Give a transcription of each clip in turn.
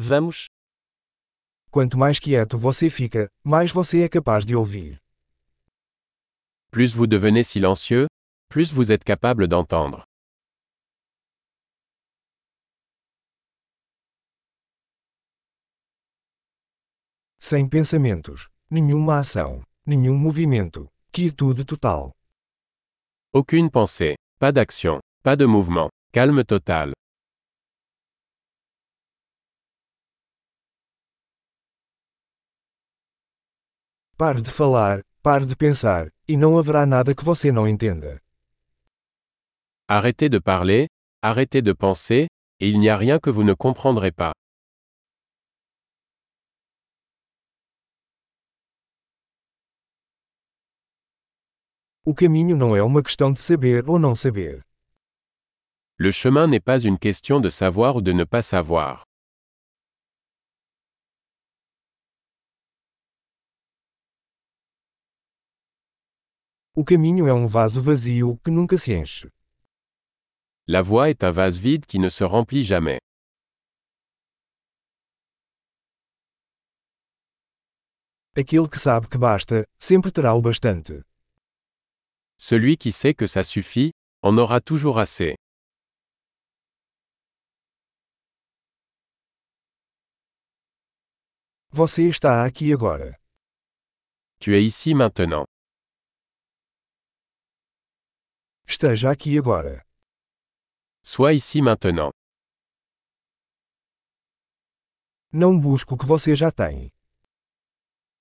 Vamos. Quanto mais quieto você fica, mais você é capaz de ouvir. Plus vous devenez silencieux, plus vous êtes capable d'entendre. Sem pensamentos, nenhuma ação, nenhum movimento, quietude total. Aucune pensée, pas d'action, pas de mouvement, calme total. Pare de falar, pare de pensar, e não haverá nada que você não entenda. Arrêtez de parler, arrêtez de penser, et il n'y a rien que vous ne comprendrez pas. O caminho não é uma questão de saber ou não saber. Le chemin n'est pas une question de savoir ou de ne pas savoir. O caminho é um vaso vazio que nunca se enche. La voie est un vase vide qui ne se remplit jamais. Aquele que sabe que basta, sempre terá o bastante. Celui qui sait que ça suffit, en aura toujours assez. Você está aqui agora. Tu es ici maintenant. Esteja aqui agora. Sois ici maintenant. Não busque o que você já tem.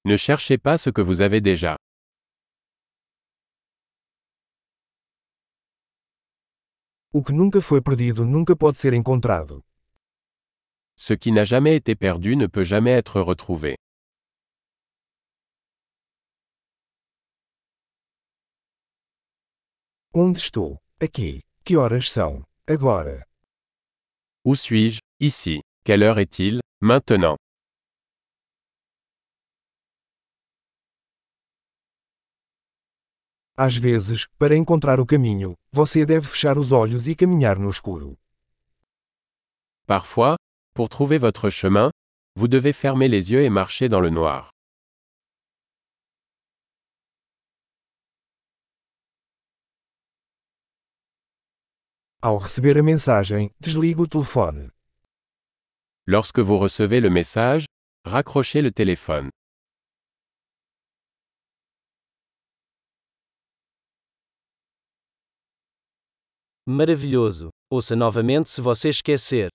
Ne cherchez pas ce que vous avez déjà. O que nunca foi perdido nunca pode ser encontrado. Ce qui n'a jamais été perdu ne peut jamais être retrouvé. Onde estou? Aqui. Que horas são? Agora. Où suis-je Ici. Quelle heure est-il Maintenant. Às vezes, para encontrar o caminho, você deve fechar os olhos e caminhar no escuro. Parfois, pour trouver votre chemin, vous devez fermer les yeux et marcher dans le noir. Ao receber a mensagem, desligue o telefone. Lorsque vous recevez le message, raccrochez le téléphone. Maravilhoso. Ouça novamente se você esquecer.